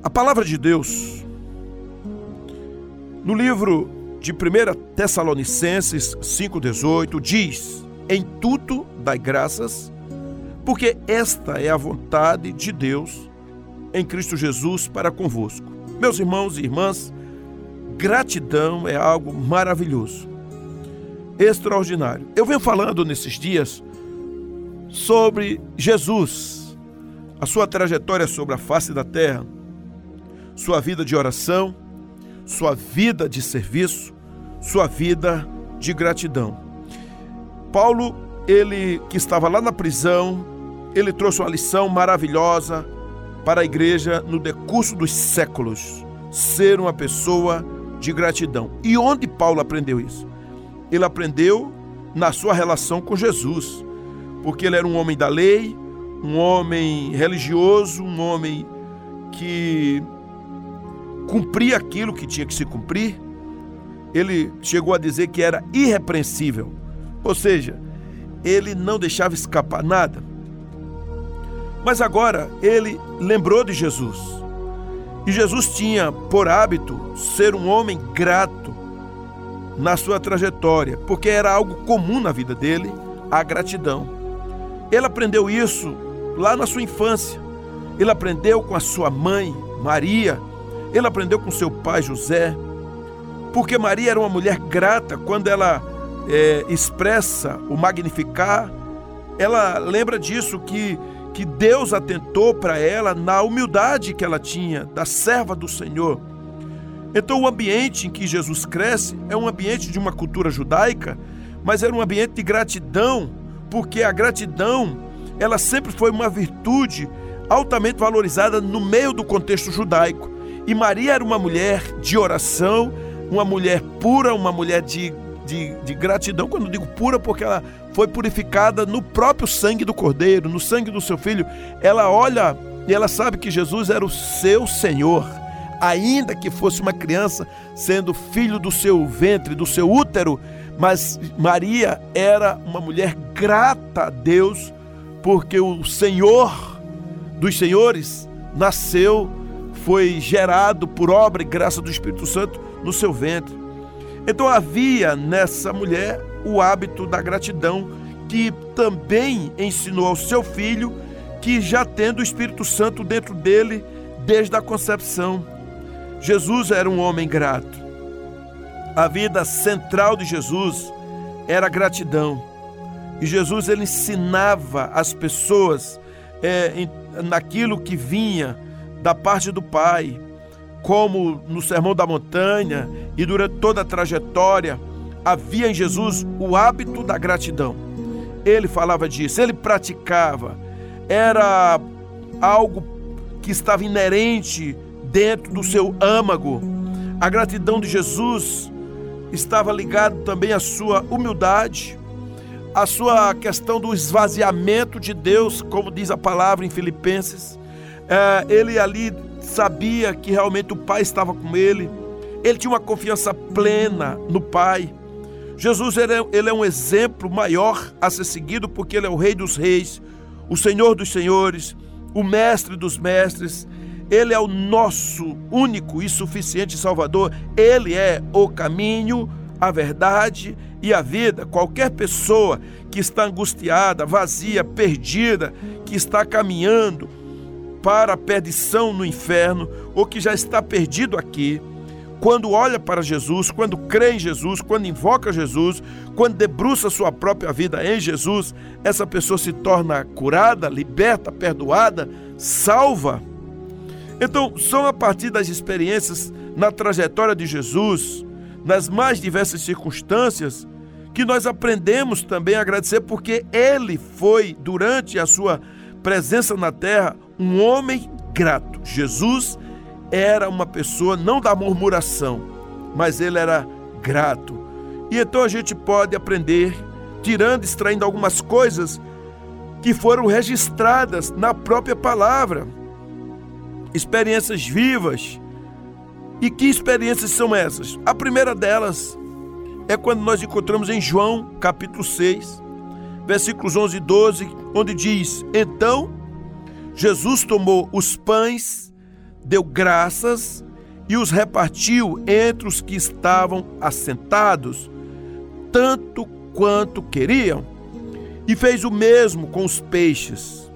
A palavra de Deus, no livro de 1 Tessalonicenses 5,18, diz: Em tudo dai graças, porque esta é a vontade de Deus em Cristo Jesus para convosco. Meus irmãos e irmãs, gratidão é algo maravilhoso, extraordinário. Eu venho falando nesses dias sobre Jesus, a sua trajetória sobre a face da terra sua vida de oração, sua vida de serviço, sua vida de gratidão. Paulo, ele que estava lá na prisão, ele trouxe uma lição maravilhosa para a igreja no decurso dos séculos: ser uma pessoa de gratidão. E onde Paulo aprendeu isso? Ele aprendeu na sua relação com Jesus, porque ele era um homem da lei, um homem religioso, um homem que cumpria aquilo que tinha que se cumprir. Ele chegou a dizer que era irrepreensível, ou seja, ele não deixava escapar nada. Mas agora ele lembrou de Jesus. E Jesus tinha por hábito ser um homem grato na sua trajetória, porque era algo comum na vida dele, a gratidão. Ele aprendeu isso lá na sua infância. Ele aprendeu com a sua mãe, Maria, ele aprendeu com seu pai José, porque Maria era uma mulher grata quando ela é, expressa o magnificar. Ela lembra disso que que Deus atentou para ela na humildade que ela tinha da serva do Senhor. Então, o ambiente em que Jesus cresce é um ambiente de uma cultura judaica, mas era um ambiente de gratidão, porque a gratidão ela sempre foi uma virtude altamente valorizada no meio do contexto judaico. E Maria era uma mulher de oração, uma mulher pura, uma mulher de, de, de gratidão. Quando digo pura, porque ela foi purificada no próprio sangue do Cordeiro, no sangue do seu filho. Ela olha e ela sabe que Jesus era o seu Senhor, ainda que fosse uma criança, sendo filho do seu ventre, do seu útero. Mas Maria era uma mulher grata a Deus, porque o Senhor dos senhores nasceu foi gerado por obra e graça do Espírito Santo no seu ventre. Então havia nessa mulher o hábito da gratidão, que também ensinou ao seu filho, que já tendo o Espírito Santo dentro dele desde a concepção. Jesus era um homem grato. A vida central de Jesus era a gratidão. E Jesus ele ensinava as pessoas é, naquilo que vinha da parte do Pai, como no Sermão da Montanha e durante toda a trajetória, havia em Jesus o hábito da gratidão. Ele falava disso, ele praticava, era algo que estava inerente dentro do seu âmago. A gratidão de Jesus estava ligada também à sua humildade, à sua questão do esvaziamento de Deus, como diz a palavra em Filipenses é, ele ali sabia que realmente o Pai estava com ele, ele tinha uma confiança plena no Pai. Jesus ele é, ele é um exemplo maior a ser seguido porque ele é o Rei dos Reis, o Senhor dos Senhores, o Mestre dos Mestres. Ele é o nosso único e suficiente Salvador. Ele é o caminho, a verdade e a vida. Qualquer pessoa que está angustiada, vazia, perdida, que está caminhando para a perdição no inferno ou que já está perdido aqui, quando olha para Jesus, quando crê em Jesus, quando invoca Jesus, quando debruça sua própria vida em Jesus, essa pessoa se torna curada, liberta, perdoada, salva. Então, são a partir das experiências na trajetória de Jesus, nas mais diversas circunstâncias, que nós aprendemos também a agradecer, porque Ele foi, durante a sua presença na terra, um homem grato. Jesus era uma pessoa não da murmuração, mas ele era grato. E então a gente pode aprender, tirando, extraindo algumas coisas que foram registradas na própria palavra, experiências vivas. E que experiências são essas? A primeira delas é quando nós encontramos em João, capítulo 6, versículos 11 e 12, onde diz: Então Jesus tomou os pães, deu graças e os repartiu entre os que estavam assentados, tanto quanto queriam, e fez o mesmo com os peixes.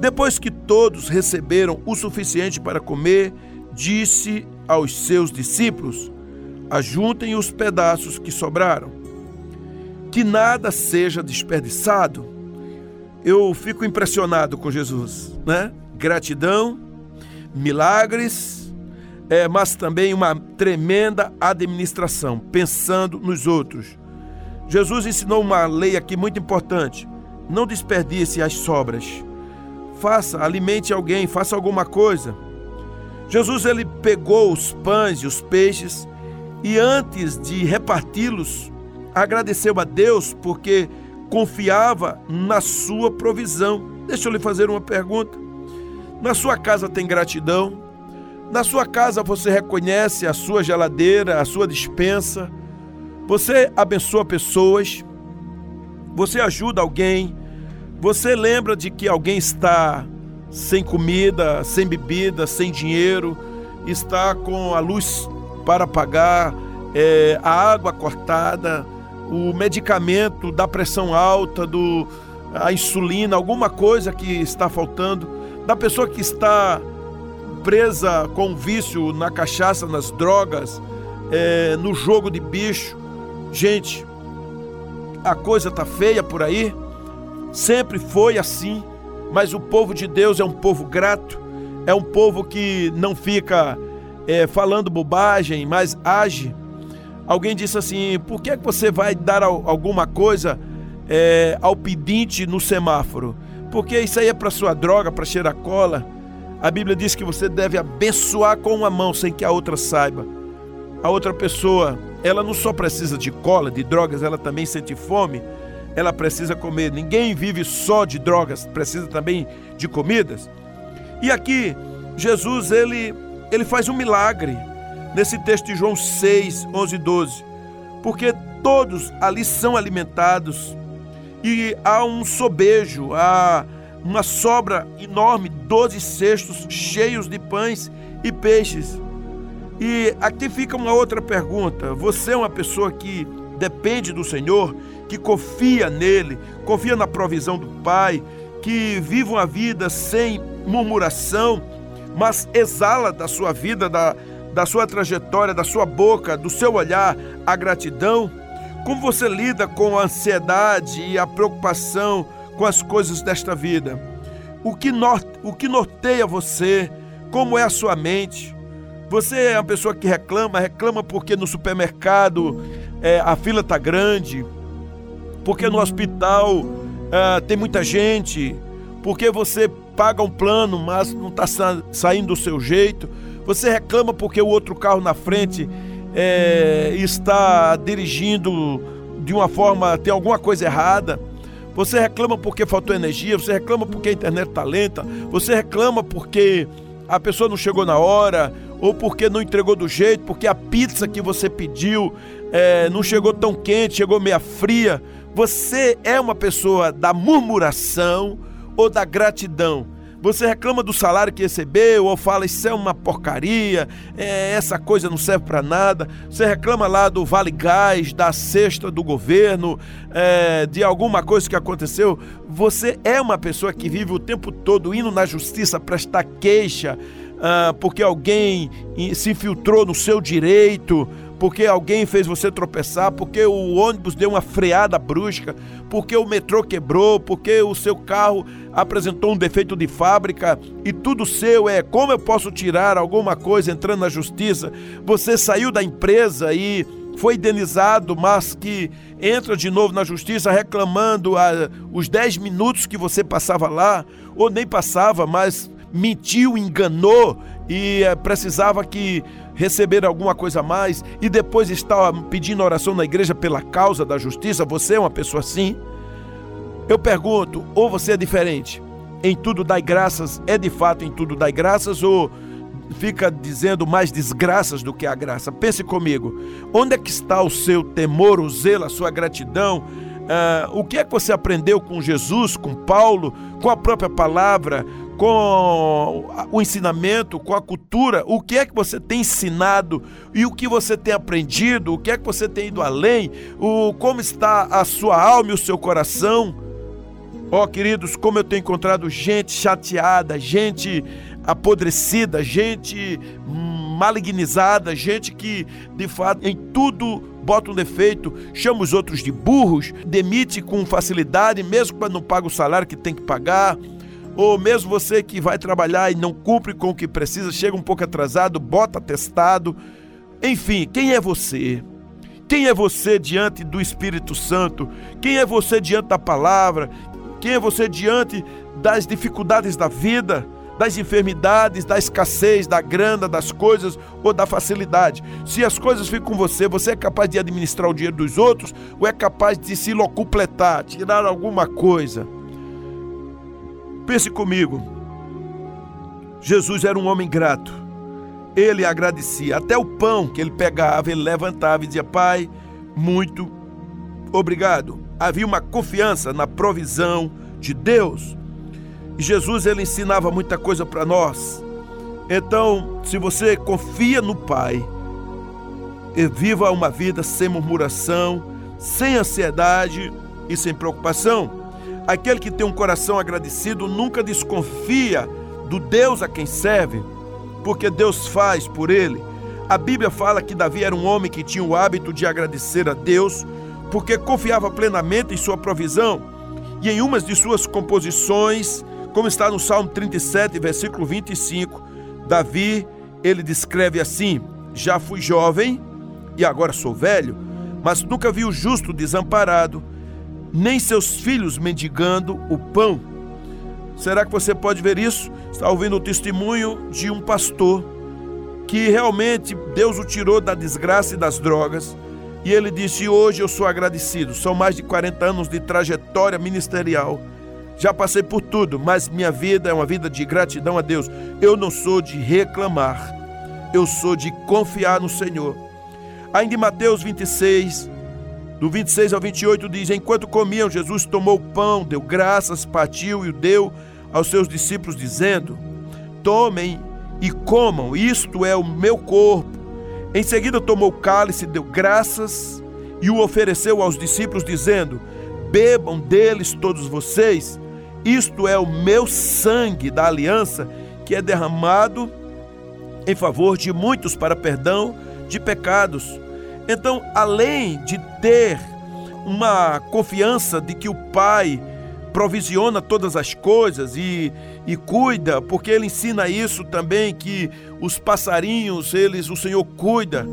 Depois que todos receberam o suficiente para comer, disse aos seus discípulos: Ajuntem os pedaços que sobraram, que nada seja desperdiçado. Eu fico impressionado com Jesus, né? Gratidão, milagres, é, mas também uma tremenda administração, pensando nos outros. Jesus ensinou uma lei aqui muito importante: não desperdice as sobras. Faça, alimente alguém, faça alguma coisa. Jesus ele pegou os pães e os peixes e antes de reparti-los, agradeceu a Deus porque confiava na sua provisão. Deixa eu lhe fazer uma pergunta. Na sua casa tem gratidão? Na sua casa você reconhece a sua geladeira, a sua dispensa? Você abençoa pessoas? Você ajuda alguém? Você lembra de que alguém está sem comida, sem bebida, sem dinheiro, está com a luz para pagar, é, a água cortada, o medicamento da pressão alta, do, a insulina, alguma coisa que está faltando, da pessoa que está presa com vício na cachaça, nas drogas, é, no jogo de bicho. Gente, a coisa tá feia por aí, sempre foi assim, mas o povo de Deus é um povo grato, é um povo que não fica é, falando bobagem, mas age. Alguém disse assim: por que, é você vai dar alguma coisa é, ao pedinte no semáforo? Porque isso aí é para sua droga, para cheirar cola. A Bíblia diz que você deve abençoar com uma mão sem que a outra saiba. A outra pessoa, ela não só precisa de cola, de drogas, ela também sente fome, ela precisa comer. Ninguém vive só de drogas, precisa também de comidas. E aqui, Jesus, ele, ele faz um milagre nesse texto de João 6, 11 e 12. Porque todos ali são alimentados e há um sobejo, há uma sobra enorme, doze cestos cheios de pães e peixes. E aqui fica uma outra pergunta: você é uma pessoa que depende do Senhor, que confia nele, confia na provisão do Pai, que vive uma vida sem murmuração, mas exala da sua vida, da, da sua trajetória, da sua boca, do seu olhar, a gratidão? Como você lida com a ansiedade e a preocupação com as coisas desta vida. O que, norte, o que norteia você? Como é a sua mente? Você é uma pessoa que reclama, reclama porque no supermercado é, a fila está grande, porque no hospital é, tem muita gente, porque você paga um plano, mas não está sa saindo do seu jeito. Você reclama porque o outro carro na frente é, está dirigindo de uma forma, tem alguma coisa errada. Você reclama porque faltou energia, você reclama porque a internet está lenta, você reclama porque a pessoa não chegou na hora, ou porque não entregou do jeito, porque a pizza que você pediu é, não chegou tão quente, chegou meia fria. Você é uma pessoa da murmuração ou da gratidão? Você reclama do salário que recebeu ou fala isso é uma porcaria, é, essa coisa não serve para nada. Você reclama lá do Vale Gás, da cesta do governo, é, de alguma coisa que aconteceu. Você é uma pessoa que vive o tempo todo indo na justiça prestar queixa ah, porque alguém se infiltrou no seu direito porque alguém fez você tropeçar, porque o ônibus deu uma freada brusca, porque o metrô quebrou, porque o seu carro apresentou um defeito de fábrica e tudo seu é como eu posso tirar alguma coisa entrando na justiça. Você saiu da empresa e foi indenizado, mas que entra de novo na justiça reclamando a, os 10 minutos que você passava lá, ou nem passava, mas mentiu, enganou e é, precisava que receber alguma coisa a mais e depois estava pedindo oração na igreja pela causa da justiça, você é uma pessoa assim? Eu pergunto, ou você é diferente? Em tudo dai graças, é de fato em tudo dai graças ou fica dizendo mais desgraças do que a graça? Pense comigo, onde é que está o seu temor, o zelo, a sua gratidão? Uh, o que é que você aprendeu com Jesus, com Paulo, com a própria palavra, com o ensinamento, com a cultura, o que é que você tem ensinado e o que você tem aprendido, o que é que você tem ido além, o como está a sua alma e o seu coração. Ó, oh, queridos, como eu tenho encontrado gente chateada, gente apodrecida, gente malignizada, gente que de fato em tudo bota um defeito, chama os outros de burros, demite com facilidade, mesmo quando não paga o salário que tem que pagar. Ou mesmo você que vai trabalhar e não cumpre com o que precisa, chega um pouco atrasado, bota atestado. Enfim, quem é você? Quem é você diante do Espírito Santo? Quem é você diante da palavra? Quem é você diante das dificuldades da vida? das enfermidades, da escassez, da grana, das coisas ou da facilidade. Se as coisas ficam com você, você é capaz de administrar o dinheiro dos outros ou é capaz de se locupletar, tirar alguma coisa? Pense comigo. Jesus era um homem grato. Ele agradecia. Até o pão que ele pegava, ele levantava e dizia: Pai, muito obrigado. Havia uma confiança na provisão de Deus. E Jesus ele ensinava muita coisa para nós. Então, se você confia no Pai, viva uma vida sem murmuração, sem ansiedade e sem preocupação. Aquele que tem um coração agradecido nunca desconfia do Deus a quem serve, porque Deus faz por ele. A Bíblia fala que Davi era um homem que tinha o hábito de agradecer a Deus, porque confiava plenamente em sua provisão. E em umas de suas composições, como está no Salmo 37, versículo 25, Davi, ele descreve assim: Já fui jovem e agora sou velho, mas nunca vi o justo desamparado, nem seus filhos mendigando o pão. Será que você pode ver isso? Está ouvindo o testemunho de um pastor que realmente Deus o tirou da desgraça e das drogas. E ele disse: Hoje eu sou agradecido. São mais de 40 anos de trajetória ministerial já passei por tudo, mas minha vida é uma vida de gratidão a Deus. Eu não sou de reclamar, eu sou de confiar no Senhor. Ainda em Mateus 26, do 26 ao 28, diz: Enquanto comiam, Jesus tomou o pão, deu graças, partiu e o deu aos seus discípulos, dizendo: Tomem e comam, isto é o meu corpo. Em seguida, tomou o cálice, deu graças e o ofereceu aos discípulos, dizendo: Bebam deles todos vocês isto é o meu sangue da aliança que é derramado em favor de muitos para perdão de pecados. Então, além de ter uma confiança de que o Pai provisiona todas as coisas e, e cuida, porque ele ensina isso também que os passarinhos, eles o Senhor cuida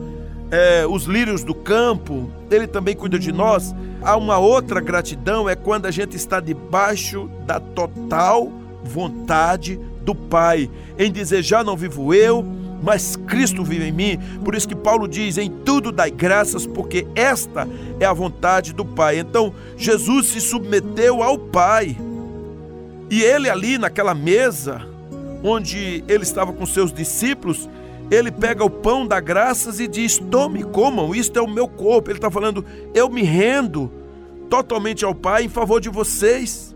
é, os lírios do campo, Ele também cuida de nós. Há uma outra gratidão, é quando a gente está debaixo da total vontade do Pai, em dizer: já não vivo eu, mas Cristo vive em mim. Por isso que Paulo diz: em tudo dai graças, porque esta é a vontade do Pai. Então, Jesus se submeteu ao Pai. E ele ali naquela mesa, onde ele estava com seus discípulos, ele pega o pão da graças e diz: Tome, comam, isto é o meu corpo. Ele está falando: Eu me rendo totalmente ao Pai em favor de vocês.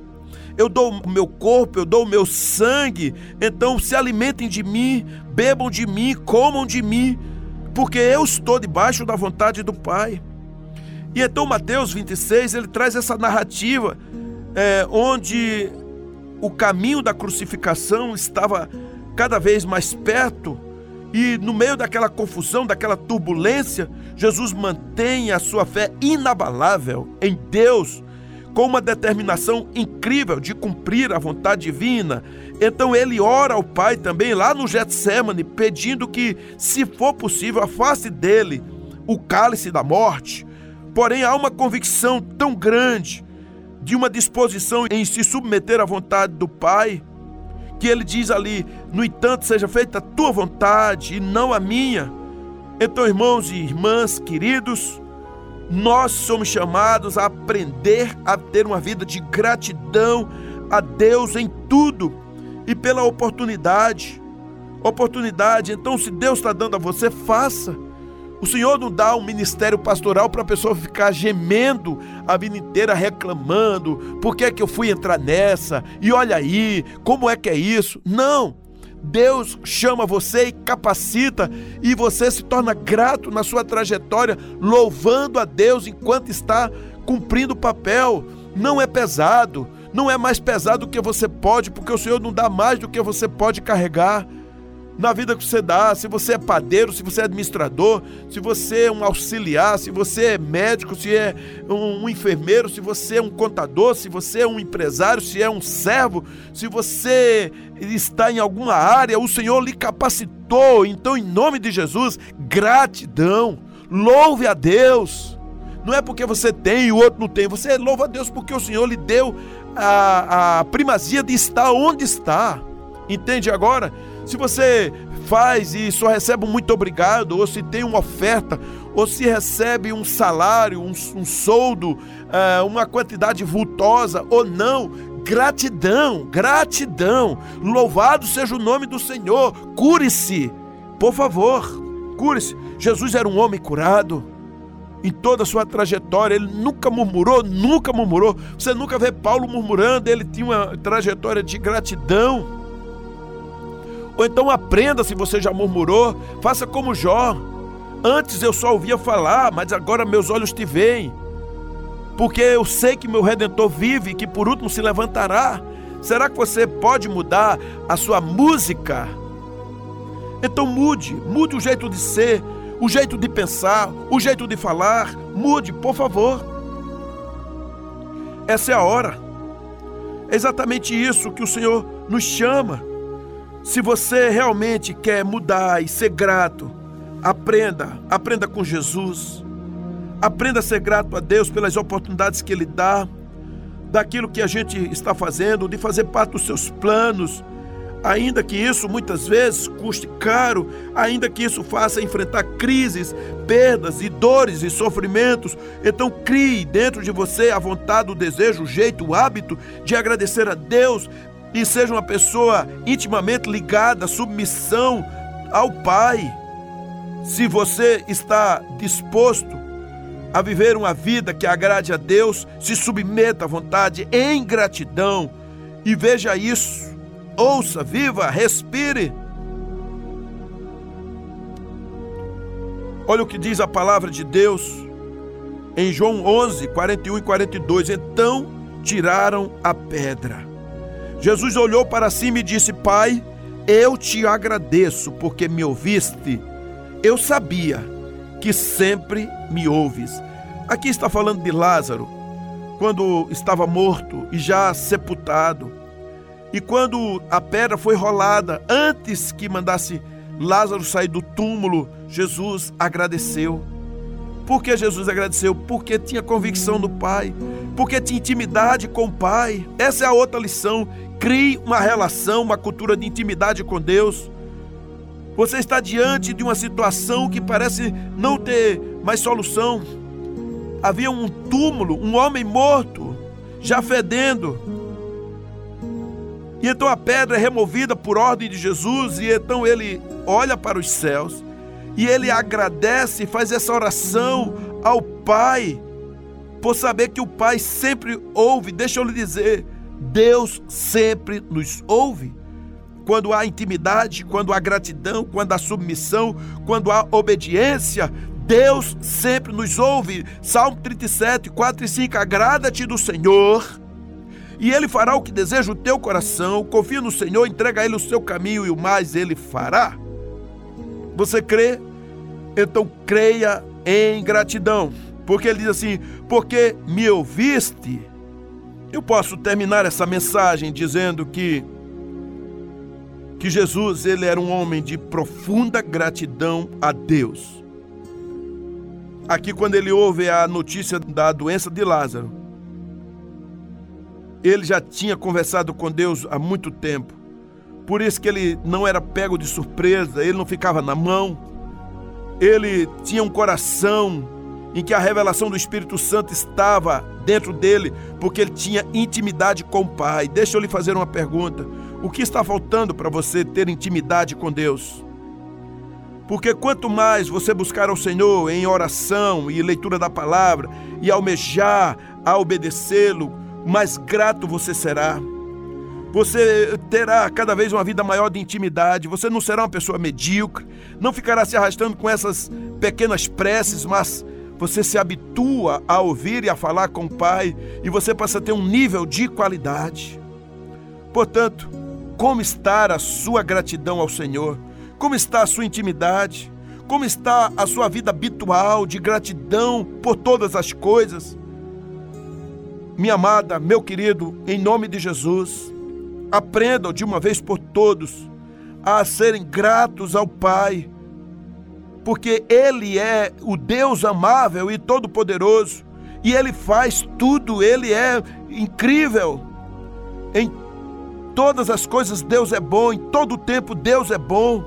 Eu dou o meu corpo, eu dou o meu sangue. Então se alimentem de mim, bebam de mim, comam de mim, porque eu estou debaixo da vontade do Pai. E então Mateus 26 ele traz essa narrativa é, onde o caminho da crucificação estava cada vez mais perto e no meio daquela confusão, daquela turbulência, Jesus mantém a sua fé inabalável em Deus, com uma determinação incrível de cumprir a vontade divina. Então ele ora ao Pai também lá no Getsemane, pedindo que, se for possível, afaste dele o cálice da morte. Porém, há uma convicção tão grande de uma disposição em se submeter à vontade do Pai que ele diz ali: No entanto, seja feita a tua vontade e não a minha. Então, irmãos e irmãs queridos, nós somos chamados a aprender a ter uma vida de gratidão a Deus em tudo e pela oportunidade. Oportunidade, então, se Deus está dando a você, faça. O Senhor não dá um ministério pastoral para a pessoa ficar gemendo a vida inteira, reclamando: por que, é que eu fui entrar nessa? E olha aí, como é que é isso? Não! Deus chama você e capacita, e você se torna grato na sua trajetória, louvando a Deus enquanto está cumprindo o papel. Não é pesado, não é mais pesado do que você pode, porque o Senhor não dá mais do que você pode carregar na vida que você dá, se você é padeiro, se você é administrador, se você é um auxiliar, se você é médico, se é um, enfermeiro, se você é um contador, se você é um empresário, se é um servo, se você está em alguma área, o Senhor lhe capacitou. Então, em nome de Jesus, gratidão, louve a Deus. Não é porque você tem e o outro não tem, você louva a Deus porque o Senhor lhe deu a, a primazia de estar onde está. Entende agora? Se você faz e só recebe um muito obrigado, ou se tem uma oferta, ou se recebe um salário, um, um soldo, uh, uma quantidade vultosa ou não, gratidão, gratidão. Louvado seja o nome do Senhor. Cure-se, por favor, cure-se. Jesus era um homem curado. Em toda a sua trajetória, ele nunca murmurou, nunca murmurou. Você nunca vê Paulo murmurando, ele tinha uma trajetória de gratidão. Ou então aprenda se você já murmurou, faça como Jó. Antes eu só ouvia falar, mas agora meus olhos te veem. Porque eu sei que meu redentor vive e que por último se levantará. Será que você pode mudar a sua música? Então mude, mude o jeito de ser, o jeito de pensar, o jeito de falar. Mude, por favor. Essa é a hora. É exatamente isso que o Senhor nos chama. Se você realmente quer mudar e ser grato, aprenda, aprenda com Jesus. Aprenda a ser grato a Deus pelas oportunidades que Ele dá, daquilo que a gente está fazendo, de fazer parte dos seus planos, ainda que isso muitas vezes custe caro, ainda que isso faça enfrentar crises, perdas e dores e sofrimentos. Então crie dentro de você a vontade, o desejo, o jeito, o hábito de agradecer a Deus e seja uma pessoa intimamente ligada, submissão ao Pai. Se você está disposto a viver uma vida que agrade a Deus, se submeta à vontade em gratidão e veja isso. Ouça, viva, respire. Olha o que diz a palavra de Deus em João 11, 41 e 42. Então tiraram a pedra. Jesus olhou para cima e disse: Pai, eu te agradeço porque me ouviste. Eu sabia que sempre me ouves. Aqui está falando de Lázaro, quando estava morto e já sepultado. E quando a pedra foi rolada, antes que mandasse Lázaro sair do túmulo, Jesus agradeceu. Por que Jesus agradeceu? Porque tinha convicção do Pai, porque tinha intimidade com o Pai. Essa é a outra lição Crie uma relação, uma cultura de intimidade com Deus. Você está diante de uma situação que parece não ter mais solução. Havia um túmulo, um homem morto, já fedendo. E então a pedra é removida por ordem de Jesus, e então ele olha para os céus e ele agradece faz essa oração ao Pai, por saber que o Pai sempre ouve. Deixa eu lhe dizer, Deus sempre nos ouve. Quando há intimidade, quando há gratidão, quando há submissão, quando há obediência, Deus sempre nos ouve. Salmo 37, 4 e 5. Agrada-te do Senhor, e Ele fará o que deseja o teu coração. Confia no Senhor, entrega a Ele o seu caminho e o mais Ele fará. Você crê? Então creia em gratidão. Porque Ele diz assim: Porque me ouviste eu posso terminar essa mensagem dizendo que que Jesus ele era um homem de profunda gratidão a Deus. Aqui quando ele ouve a notícia da doença de Lázaro, ele já tinha conversado com Deus há muito tempo. Por isso que ele não era pego de surpresa, ele não ficava na mão. Ele tinha um coração em que a revelação do Espírito Santo estava dentro dele, porque ele tinha intimidade com o Pai. Deixa eu lhe fazer uma pergunta: o que está faltando para você ter intimidade com Deus? Porque quanto mais você buscar ao Senhor em oração e leitura da palavra e almejar a obedecê-lo, mais grato você será. Você terá cada vez uma vida maior de intimidade, você não será uma pessoa medíocre, não ficará se arrastando com essas pequenas preces, mas você se habitua a ouvir e a falar com o Pai e você passa a ter um nível de qualidade. Portanto, como está a sua gratidão ao Senhor? Como está a sua intimidade? Como está a sua vida habitual de gratidão por todas as coisas? Minha amada, meu querido, em nome de Jesus, aprendam de uma vez por todos a serem gratos ao Pai, porque Ele é o Deus amável e todo-poderoso, e Ele faz tudo, Ele é incrível. Em todas as coisas Deus é bom, em todo o tempo Deus é bom.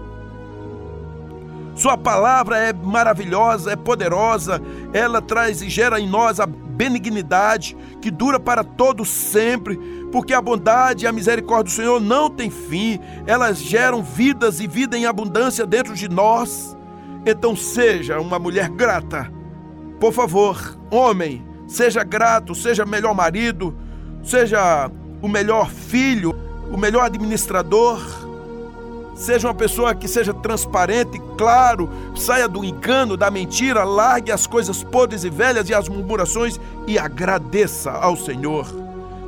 Sua palavra é maravilhosa, é poderosa, ela traz e gera em nós a benignidade que dura para todo sempre, porque a bondade e a misericórdia do Senhor não têm fim, elas geram vidas e vida em abundância dentro de nós. Então seja uma mulher grata. Por favor, homem, seja grato, seja melhor marido, seja o melhor filho, o melhor administrador Seja uma pessoa que seja transparente, claro, saia do engano, da mentira, largue as coisas podres e velhas e as murmurações e agradeça ao Senhor.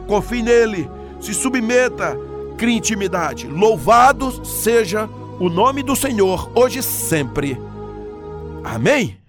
Confie nele, se submeta, crie intimidade. Louvado seja o nome do Senhor, hoje e sempre. Amém?